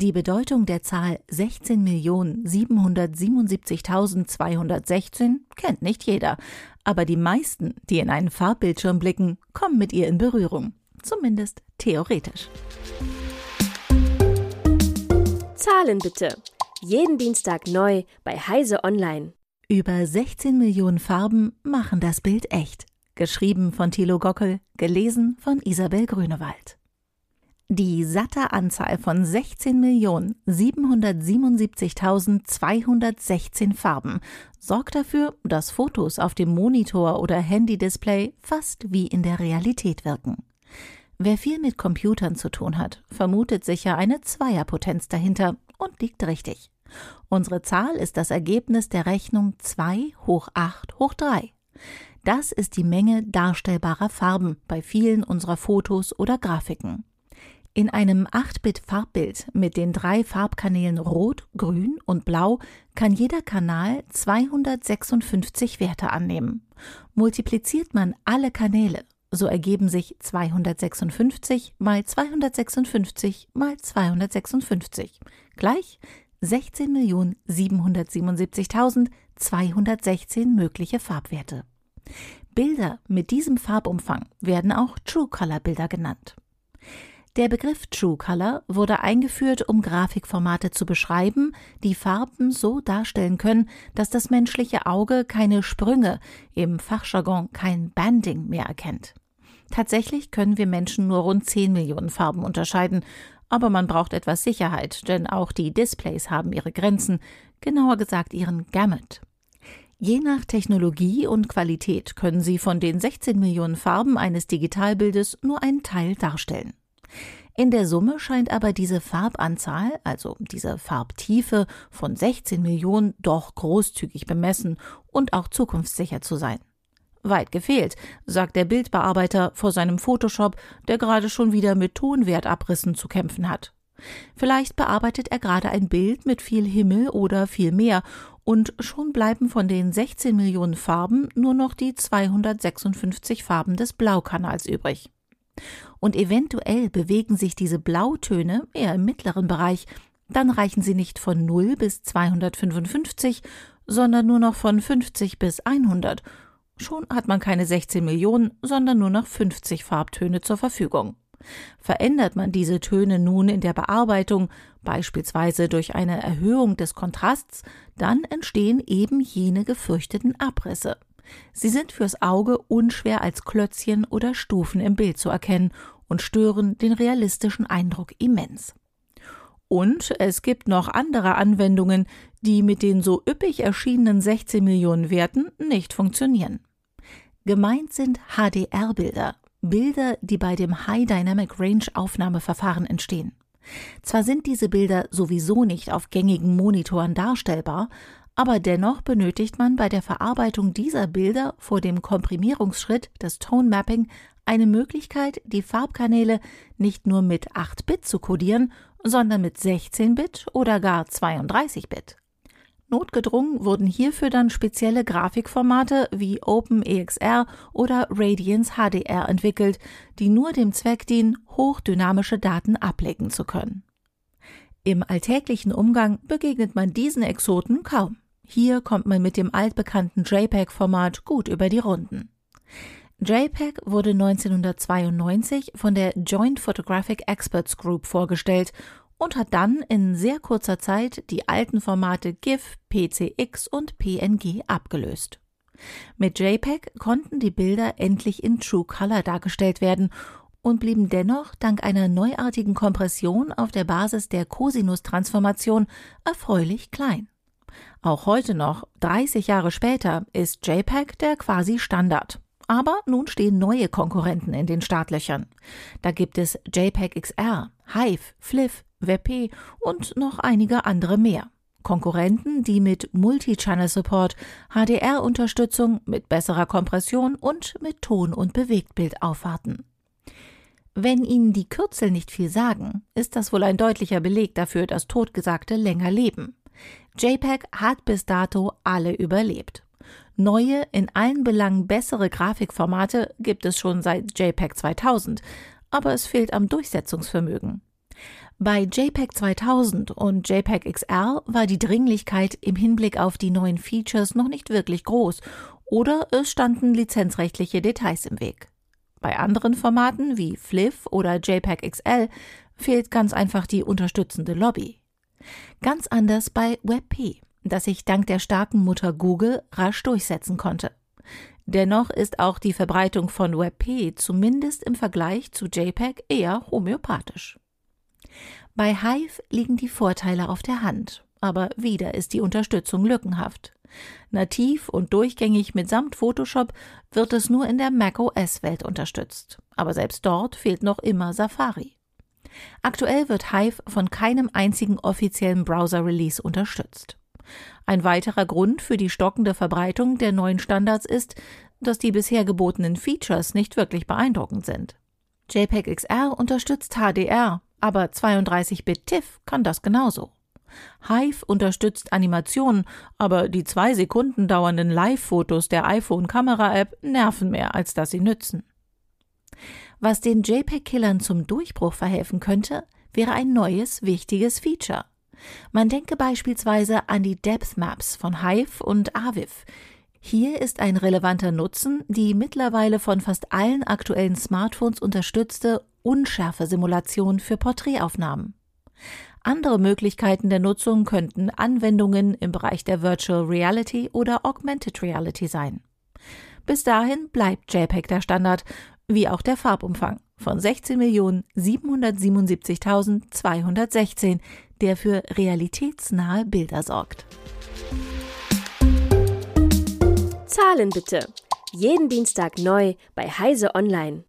Die Bedeutung der Zahl 16.777.216 kennt nicht jeder, aber die meisten, die in einen Farbbildschirm blicken, kommen mit ihr in Berührung. Zumindest theoretisch. Zahlen bitte. Jeden Dienstag neu bei Heise Online. Über 16 Millionen Farben machen das Bild echt. Geschrieben von Thilo Gockel, gelesen von Isabel Grünewald. Die satte Anzahl von 16.777.216 Farben sorgt dafür, dass Fotos auf dem Monitor oder Handy-Display fast wie in der Realität wirken. Wer viel mit Computern zu tun hat, vermutet sicher eine Zweierpotenz dahinter und liegt richtig. Unsere Zahl ist das Ergebnis der Rechnung 2 hoch 8 hoch 3. Das ist die Menge darstellbarer Farben bei vielen unserer Fotos oder Grafiken. In einem 8-Bit-Farbbild mit den drei Farbkanälen Rot, Grün und Blau kann jeder Kanal 256 Werte annehmen. Multipliziert man alle Kanäle, so ergeben sich 256 mal 256 mal 256 gleich 16.777.216 mögliche Farbwerte. Bilder mit diesem Farbumfang werden auch True Color Bilder genannt. Der Begriff True Color wurde eingeführt, um Grafikformate zu beschreiben, die Farben so darstellen können, dass das menschliche Auge keine Sprünge, im Fachjargon kein Banding mehr erkennt. Tatsächlich können wir Menschen nur rund 10 Millionen Farben unterscheiden, aber man braucht etwas Sicherheit, denn auch die Displays haben ihre Grenzen, genauer gesagt ihren Gamut. Je nach Technologie und Qualität können sie von den 16 Millionen Farben eines Digitalbildes nur einen Teil darstellen. In der Summe scheint aber diese Farbanzahl, also diese Farbtiefe von 16 Millionen, doch großzügig bemessen und auch zukunftssicher zu sein. Weit gefehlt, sagt der Bildbearbeiter vor seinem Photoshop, der gerade schon wieder mit Tonwertabrissen zu kämpfen hat. Vielleicht bearbeitet er gerade ein Bild mit viel Himmel oder viel Meer und schon bleiben von den 16 Millionen Farben nur noch die 256 Farben des Blaukanals übrig und eventuell bewegen sich diese Blautöne eher im mittleren Bereich, dann reichen sie nicht von 0 bis 255, sondern nur noch von 50 bis 100. Schon hat man keine 16 Millionen, sondern nur noch 50 Farbtöne zur Verfügung. Verändert man diese Töne nun in der Bearbeitung, beispielsweise durch eine Erhöhung des Kontrasts, dann entstehen eben jene gefürchteten Abrisse. Sie sind fürs Auge unschwer als Klötzchen oder Stufen im Bild zu erkennen und stören den realistischen Eindruck immens. Und es gibt noch andere Anwendungen, die mit den so üppig erschienenen 16 Millionen Werten nicht funktionieren. Gemeint sind HDR-Bilder, Bilder, die bei dem High Dynamic Range Aufnahmeverfahren entstehen. Zwar sind diese Bilder sowieso nicht auf gängigen Monitoren darstellbar, aber dennoch benötigt man bei der Verarbeitung dieser Bilder vor dem Komprimierungsschritt des Tone Mapping eine Möglichkeit, die Farbkanäle nicht nur mit 8 Bit zu kodieren, sondern mit 16 Bit oder gar 32 Bit. Notgedrungen wurden hierfür dann spezielle Grafikformate wie OpenEXR oder Radiance HDR entwickelt, die nur dem Zweck dienen, hochdynamische Daten ablegen zu können. Im alltäglichen Umgang begegnet man diesen Exoten kaum. Hier kommt man mit dem altbekannten JPEG-Format gut über die Runden. JPEG wurde 1992 von der Joint Photographic Experts Group vorgestellt und hat dann in sehr kurzer Zeit die alten Formate GIF, PCX und PNG abgelöst. Mit JPEG konnten die Bilder endlich in True Color dargestellt werden und blieben dennoch dank einer neuartigen Kompression auf der Basis der Cosinus-Transformation erfreulich klein. Auch heute noch, 30 Jahre später, ist JPEG der quasi Standard. Aber nun stehen neue Konkurrenten in den Startlöchern. Da gibt es JPEG XR, Hive, Fliv, WebP und noch einige andere mehr. Konkurrenten, die mit Multi-Channel-Support, HDR-Unterstützung, mit besserer Kompression und mit Ton- und Bewegtbild aufwarten. Wenn Ihnen die Kürzel nicht viel sagen, ist das wohl ein deutlicher Beleg dafür, dass Totgesagte länger leben. JPEG hat bis dato alle überlebt. Neue, in allen Belangen bessere Grafikformate gibt es schon seit JPEG 2000, aber es fehlt am Durchsetzungsvermögen. Bei JPEG 2000 und JPEG XR war die Dringlichkeit im Hinblick auf die neuen Features noch nicht wirklich groß oder es standen lizenzrechtliche Details im Weg. Bei anderen Formaten wie FLIF oder JPEG XL fehlt ganz einfach die unterstützende Lobby. Ganz anders bei WebP, das sich dank der starken Mutter Google rasch durchsetzen konnte. Dennoch ist auch die Verbreitung von WebP zumindest im Vergleich zu JPEG eher homöopathisch. Bei Hive liegen die Vorteile auf der Hand, aber wieder ist die Unterstützung lückenhaft. Nativ und durchgängig mitsamt Photoshop wird es nur in der macOS-Welt unterstützt, aber selbst dort fehlt noch immer Safari. Aktuell wird Hive von keinem einzigen offiziellen Browser-Release unterstützt. Ein weiterer Grund für die stockende Verbreitung der neuen Standards ist, dass die bisher gebotenen Features nicht wirklich beeindruckend sind. JPEG XR unterstützt HDR, aber 32-Bit TIFF kann das genauso. Hive unterstützt Animationen, aber die zwei Sekunden dauernden Live-Fotos der iPhone-Kamera-App nerven mehr, als dass sie nützen. Was den JPEG-Killern zum Durchbruch verhelfen könnte, wäre ein neues, wichtiges Feature. Man denke beispielsweise an die Depth Maps von Hive und Aviv. Hier ist ein relevanter Nutzen die mittlerweile von fast allen aktuellen Smartphones unterstützte Unschärfe-Simulation für Porträtaufnahmen. Andere Möglichkeiten der Nutzung könnten Anwendungen im Bereich der Virtual Reality oder Augmented Reality sein. Bis dahin bleibt JPEG der Standard, wie auch der Farbumfang von 16.777.216, der für realitätsnahe Bilder sorgt. Zahlen bitte. Jeden Dienstag neu bei Heise Online.